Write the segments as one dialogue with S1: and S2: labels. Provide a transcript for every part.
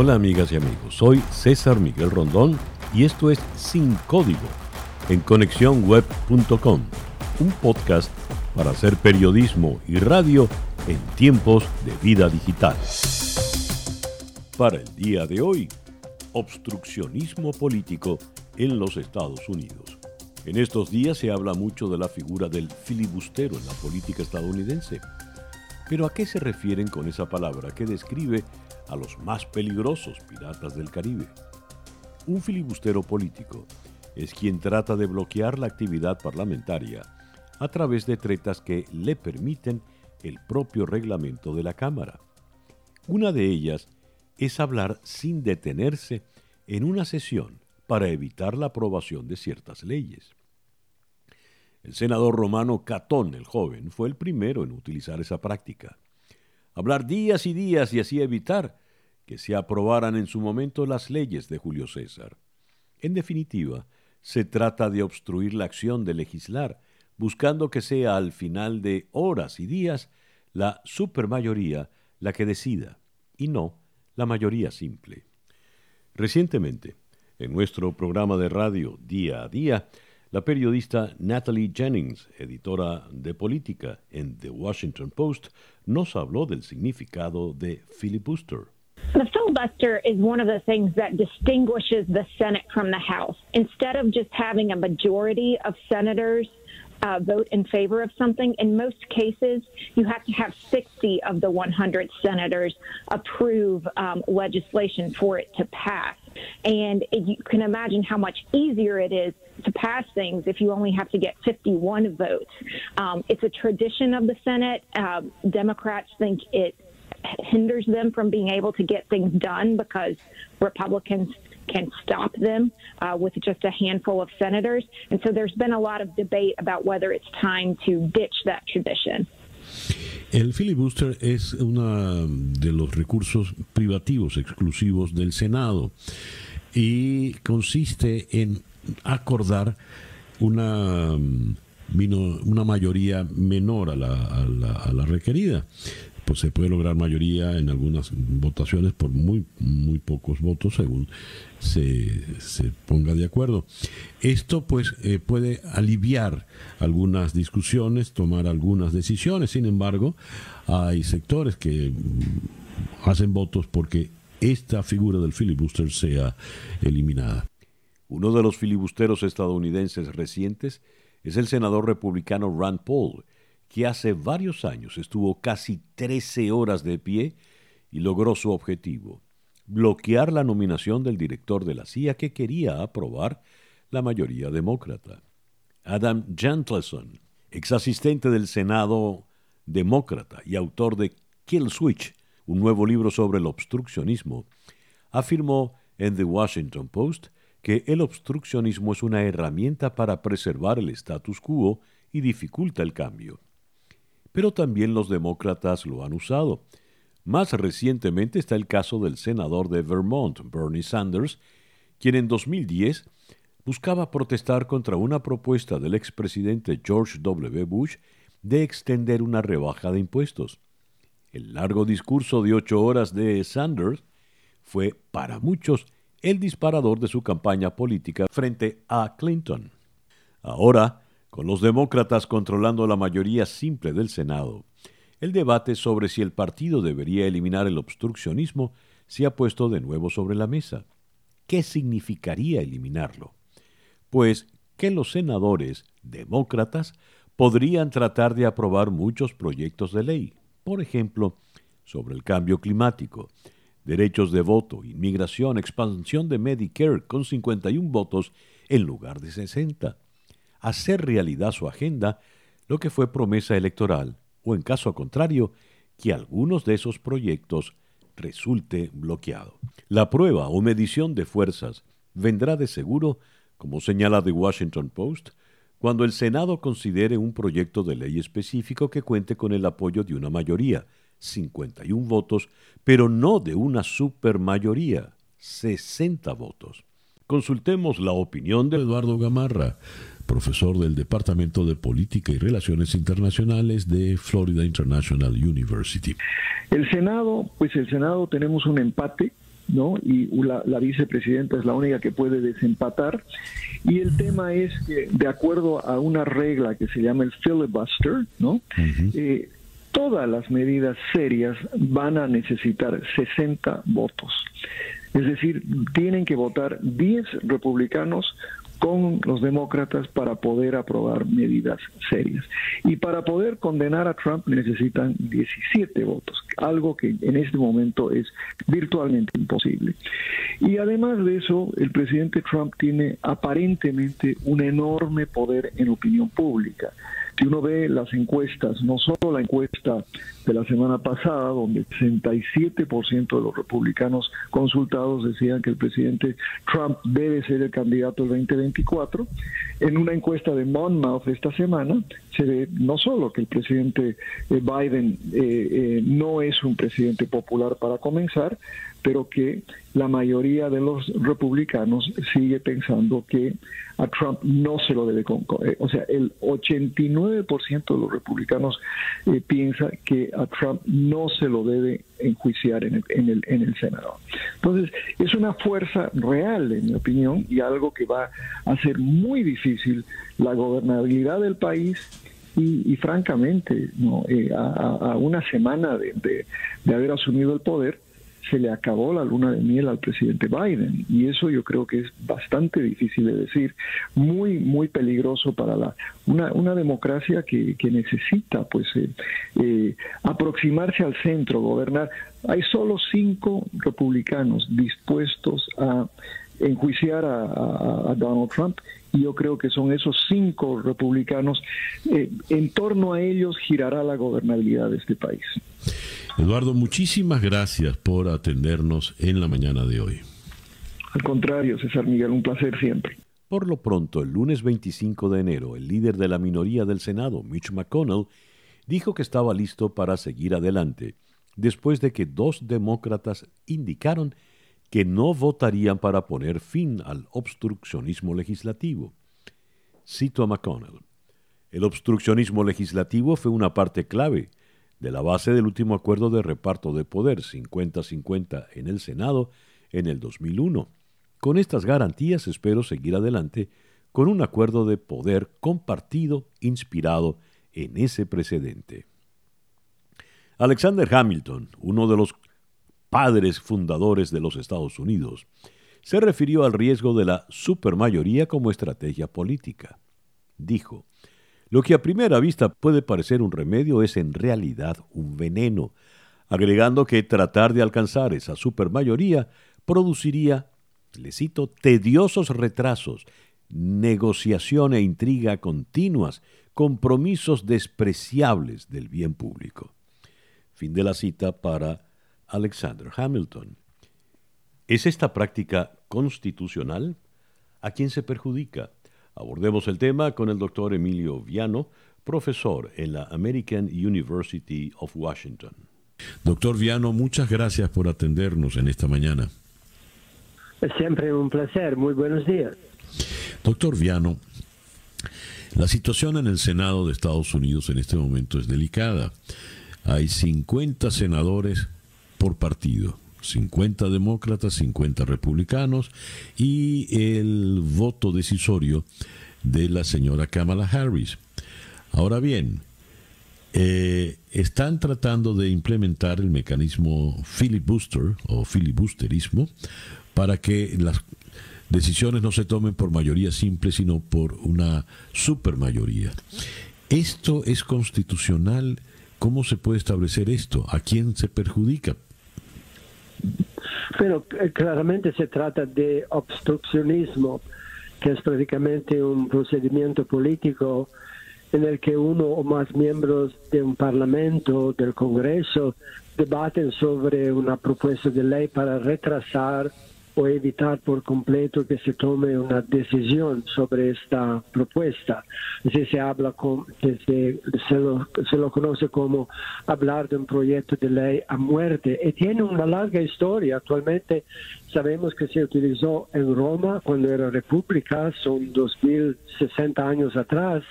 S1: Hola amigas y amigos, soy César Miguel Rondón y esto es Sin Código en conexiónweb.com, un podcast para hacer periodismo y radio en tiempos de vida digital. Para el día de hoy, obstruccionismo político en los Estados Unidos. En estos días se habla mucho de la figura del filibustero en la política estadounidense. Pero ¿a qué se refieren con esa palabra que describe a los más peligrosos piratas del Caribe? Un filibustero político es quien trata de bloquear la actividad parlamentaria a través de tretas que le permiten el propio reglamento de la Cámara. Una de ellas es hablar sin detenerse en una sesión para evitar la aprobación de ciertas leyes. El senador romano Catón el joven fue el primero en utilizar esa práctica. Hablar días y días y así evitar que se aprobaran en su momento las leyes de Julio César. En definitiva, se trata de obstruir la acción de legislar, buscando que sea al final de horas y días la supermayoría la que decida, y no la mayoría simple. Recientemente, en nuestro programa de radio Día a Día, la periodista Natalie Jennings, editora de política en The Washington Post, nos habló del significado de filibuster.
S2: The filibuster is one of the things that distinguishes the Senate from the House. Instead of just having a majority of senators uh, vote in favor of something. In most cases, you have to have 60 of the 100 senators approve um, legislation for it to pass. And you can imagine how much easier it is to pass things if you only have to get 51 votes. Um, it's a tradition of the Senate. Um, Democrats think it hinders them from being able to get things done because Republicans can stop them uh, with just a handful of senators. And so there's been a lot of debate about whether it's time to ditch that tradition.
S1: El filibuster es uno de los recursos privativos exclusivos del Senado y consiste en acordar una, una mayoría menor a la, a la, a la requerida pues se puede lograr mayoría en algunas votaciones por muy, muy pocos votos según se, se ponga de acuerdo. Esto pues eh, puede aliviar algunas discusiones, tomar algunas decisiones, sin embargo, hay sectores que mm, hacen votos porque esta figura del filibuster sea eliminada. Uno de los filibusteros estadounidenses recientes es el senador republicano Rand Paul, que hace varios años estuvo casi 13 horas de pie y logró su objetivo, bloquear la nominación del director de la CIA que quería aprobar la mayoría demócrata. Adam Gentleson, ex asistente del Senado demócrata y autor de Kill Switch, un nuevo libro sobre el obstruccionismo, afirmó en The Washington Post que el obstruccionismo es una herramienta para preservar el status quo y dificulta el cambio pero también los demócratas lo han usado. Más recientemente está el caso del senador de Vermont, Bernie Sanders, quien en 2010 buscaba protestar contra una propuesta del expresidente George W. Bush de extender una rebaja de impuestos. El largo discurso de ocho horas de Sanders fue, para muchos, el disparador de su campaña política frente a Clinton. Ahora, con los demócratas controlando la mayoría simple del Senado, el debate sobre si el partido debería eliminar el obstruccionismo se ha puesto de nuevo sobre la mesa. ¿Qué significaría eliminarlo? Pues que los senadores demócratas podrían tratar de aprobar muchos proyectos de ley, por ejemplo, sobre el cambio climático, derechos de voto, inmigración, expansión de Medicare con 51 votos en lugar de 60, hacer realidad su agenda, lo que fue promesa electoral, o en caso contrario, que algunos de esos proyectos resulte bloqueado. La prueba o medición de fuerzas vendrá de seguro, como señala The Washington Post, cuando el Senado considere un proyecto de ley específico que cuente con el apoyo de una mayoría, 51 votos, pero no de una supermayoría, 60 votos. Consultemos la opinión de Eduardo Gamarra, profesor del Departamento de Política y Relaciones Internacionales de Florida International University.
S3: El Senado, pues el Senado tenemos un empate ¿no? Y la, vicepresidenta es la única que puede desempatar. Y el tema es que, de acuerdo a una regla que se llama el filibuster, ¿no? Eh, todas las medidas serias van a necesitar 60 votos. Es decir, tienen que votar 10 republicanos con los demócratas para poder aprobar medidas serias. Y para poder condenar a Trump necesitan 17 votos, algo que en este momento es virtualmente imposible. Y además de eso, el presidente Trump tiene aparentemente un enorme poder en opinión pública. Si uno ve las encuestas, no solo la encuesta de la semana pasada, donde 67% de los republicanos consultados decían que el presidente Trump debe ser el candidato del 2024, en una encuesta de Monmouth esta semana se ve no solo que el presidente eh, Biden eh, eh, no es un presidente popular para comenzar, pero que la mayoría de los republicanos sigue pensando que a Trump no se lo debe, eh, o sea, el 89% de los republicanos piensa que a Trump no se lo debe enjuiciar en el, en, el, en el Senado. Entonces, es una fuerza real, en mi opinión, y algo que va a hacer muy difícil la gobernabilidad del país y, francamente, no, eh, a, una semana de, de haber asumido el poder, se le acabó la luna de miel al presidente Biden y eso yo creo que es bastante difícil de decir, muy muy peligroso para la una, una democracia que, que necesita pues eh, eh, aproximarse al centro, gobernar. Hay solo cinco republicanos dispuestos a enjuiciar a, Donald Trump y yo creo que son esos cinco republicanos, eh, en torno a ellos girará la gobernabilidad de este país.
S1: Eduardo, muchísimas gracias por atendernos en la mañana de hoy.
S3: Al contrario, César Miguel, un placer siempre.
S1: Por lo pronto, el lunes 25 de enero, el líder de la minoría del Senado, Mitch McConnell, dijo que estaba listo para seguir adelante, después de que dos demócratas indicaron que no votarían para poner fin al obstruccionismo legislativo. Cito a McConnell. El obstruccionismo legislativo fue una parte clave de la base del último acuerdo de reparto de poder 50-50 en el Senado en el 2001. Con estas garantías espero seguir adelante con un acuerdo de poder compartido inspirado en ese precedente. Alexander Hamilton, uno de los padres fundadores de los Estados Unidos, se refirió al riesgo de la supermayoría como estrategia política. Dijo, lo que a primera vista puede parecer un remedio es en realidad un veneno, agregando que tratar de alcanzar esa supermayoría produciría, le cito, tediosos retrasos, negociación e intriga continuas, compromisos despreciables del bien público. Fin de la cita para Alexander Hamilton. ¿Es esta práctica constitucional? ¿A quién se perjudica? Abordemos el tema con el doctor Emilio Viano, profesor en la American University of Washington. Doctor Viano, muchas gracias por atendernos en esta mañana.
S4: Es siempre un placer. Muy buenos días.
S1: Doctor Viano, la situación en el Senado de Estados Unidos en este momento es delicada. Hay 50 senadores por partido. 50 demócratas, 50 republicanos y el voto decisorio de la señora Kamala Harris. Ahora bien, eh, están tratando de implementar el mecanismo filibuster o filibusterismo para que las decisiones no se tomen por mayoría simple, sino por una supermayoría. ¿Esto es constitucional? ¿Cómo se puede establecer esto? ¿A quién se perjudica?
S4: Pero eh, claramente se trata de obstruccionismo, que es prácticamente un procedimiento político en el que uno o más miembros de un parlamento, del Congreso, debaten sobre una propuesta de ley para retrasar o evitar por completo que se tome una decisión sobre esta propuesta. Así se habla con, se, lo, se lo conoce como hablar de un proyecto de ley a muerte y tiene una larga historia. Actualmente sabemos que se utilizó en Roma cuando era república, son 2060 años atrás,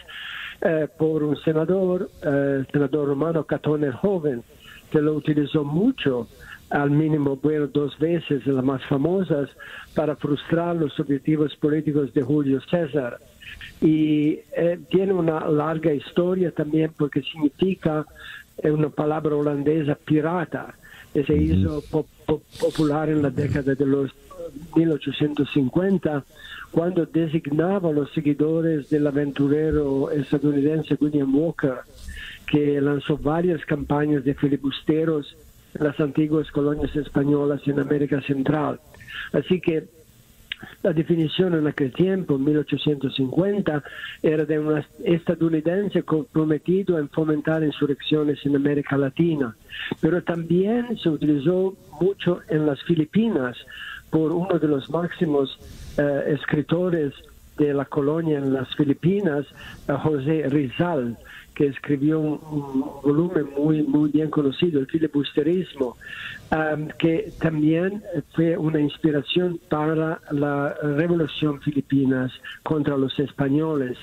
S4: eh, por un senador, eh, senador romano Catón el Joven, que lo utilizó mucho al mínimo bueno dos veces, las más famosas, para frustrar los objetivos políticos de Julio César. Y eh, tiene una larga historia también porque significa eh, una palabra holandesa pirata, que se hizo popular en la década de los 1850 cuando designaba a los seguidores del aventurero estadounidense William Walker, que lanzó varias campañas de filibusteros las antiguas colonias españolas en América Central. Así que la definición en aquel tiempo, en 1850, era de un estadounidense comprometido en fomentar insurrecciones en América Latina, pero también se utilizó mucho en las Filipinas por uno de los máximos eh, escritores de la colonia en las Filipinas, eh, José Rizal, que escribió un, volumen muy, muy bien conocido, el filibusterismo, um, que también fue una inspiración para la revolución filipinas contra los españoles.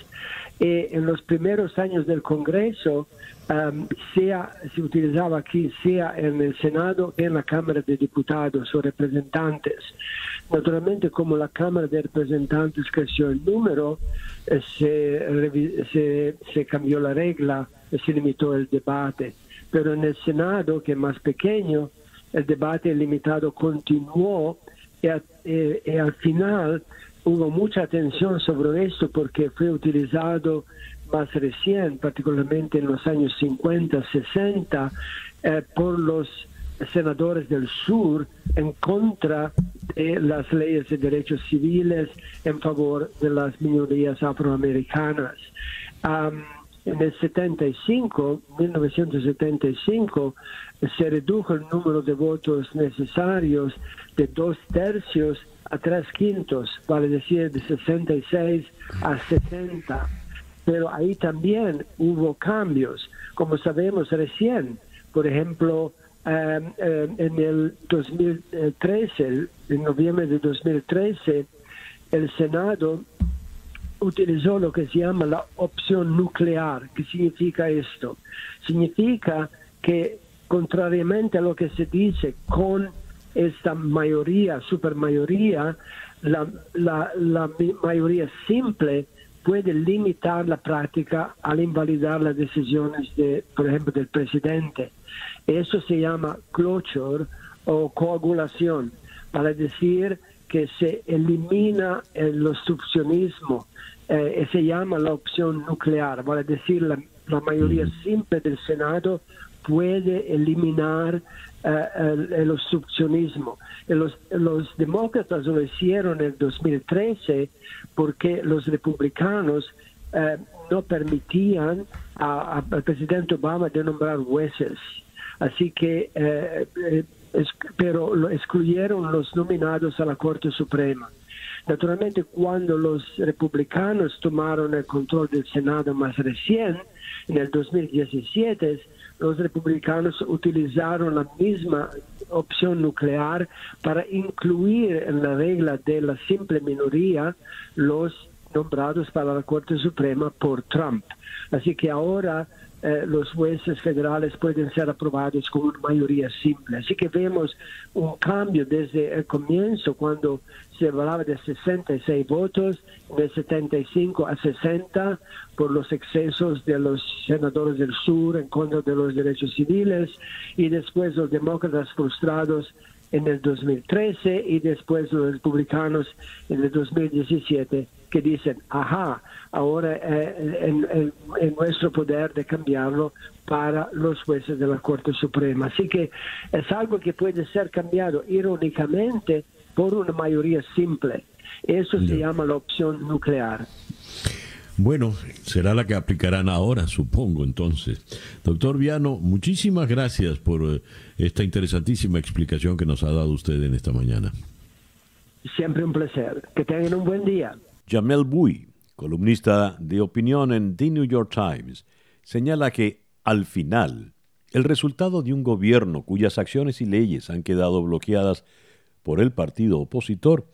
S4: Y en los primeros años del Congreso, um, sea, se utilizaba aquí, sea en el Senado en la Cámara de Diputados o representantes. Naturalmente, como la Cámara de Representantes creció el número, eh, se, se, cambió la regla, se limitó el debate. Pero en el Senado, que es más pequeño, el debate limitado continuó y, eh, y, al final hubo mucha atención sobre esto porque fue utilizado más recién, particularmente en los años 50, 60, eh, por los senadores del sur en contra de las leyes de derechos civiles en favor de las minorías afroamericanas. en el 75, 1975, se redujo el número de votos necesarios de dos tercios a tres quintos, vale decir, de 66 a 60. Pero ahí también hubo cambios, como sabemos recién. Por ejemplo, Em, em, en el 2013, en noviembre de 2013, el Senado utilizó lo que se llama la opción nuclear. ¿Qué significa esto? Significa que, contrariamente a lo que se dice con esta mayoría, supermayoría, la, la, la mayoría simple puede limitar la práctica al invalidar las decisiones, de, por ejemplo, del presidente. Eso se llama closure o coagulación, para decir que se elimina el obstruccionismo. Eh, se llama la opción nuclear, para decir la, la mayoría simple del Senado puede eliminar eh, el, obstruccionismo. Los, los, demócratas lo hicieron en el 2013 porque los republicanos eh, no permitían al presidente Obama de nombrar jueces. Así que, eh, eh, pero lo excluyeron los nominados a la Corte Suprema. Naturalmente, cuando los republicanos tomaron el control del Senado más recién, en el 2017, los republicanos utilizaron la misma opción nuclear para incluir en la regla de la simple minoría los nombrados para la Corte Suprema por Trump. Así que ahora eh, los jueces federales pueden ser aprobados con una mayoría simple. Así que vemos un cambio desde el comienzo, cuando se hablaba de 66 votos, de 75 a 60 por los excesos de los senadores del sur en contra de los derechos civiles, y después los demócratas frustrados en el 2013 y después los republicanos en el 2017 que dicen, ajá, ahora eh, en, nuestro poder de cambiarlo para los jueces de la Corte Suprema. Así que es algo que puede ser cambiado irónicamente por una mayoría simple. Eso se llama la opción nuclear.
S1: Bueno, será la que aplicarán ahora, supongo, entonces. Doctor Viano, muchísimas gracias por eh, esta interesantísima explicación que nos ha dado usted en esta mañana.
S4: Siempre un placer. Que tengan un buen día.
S1: Jamel Bui, columnista de opinión en The New York Times, señala que, al final, el resultado de un gobierno cuyas acciones y leyes han quedado bloqueadas por el partido opositor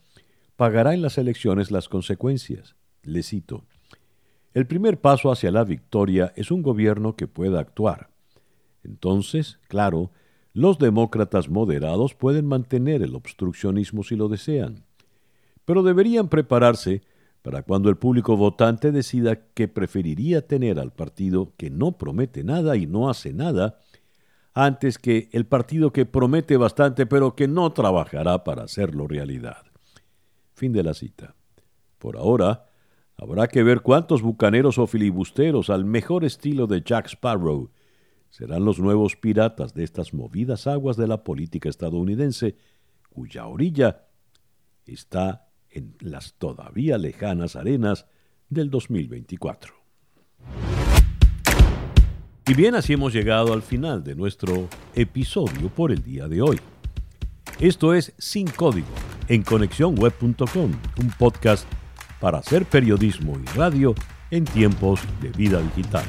S1: pagará en las elecciones las consecuencias. Le cito. El primer paso hacia la victoria es un gobierno que pueda actuar. Entonces, claro, Los demócratas moderados pueden mantener el obstruccionismo si lo desean, pero deberían prepararse para cuando el público votante decida que preferiría tener al partido que no promete nada y no hace nada, antes que el partido que promete bastante pero que no trabajará para hacerlo realidad. Fin de la cita. Por ahora, habrá que ver cuántos bucaneros o filibusteros al mejor estilo de Jack Sparrow serán los nuevos piratas de estas movidas aguas de la política estadounidense, cuya orilla está en las todavía lejanas arenas del 2024. Y bien, así hemos llegado al final de nuestro episodio por el día de hoy. Esto es Sin Código en conexiónweb.com, un podcast para hacer periodismo y radio en tiempos de vida digital.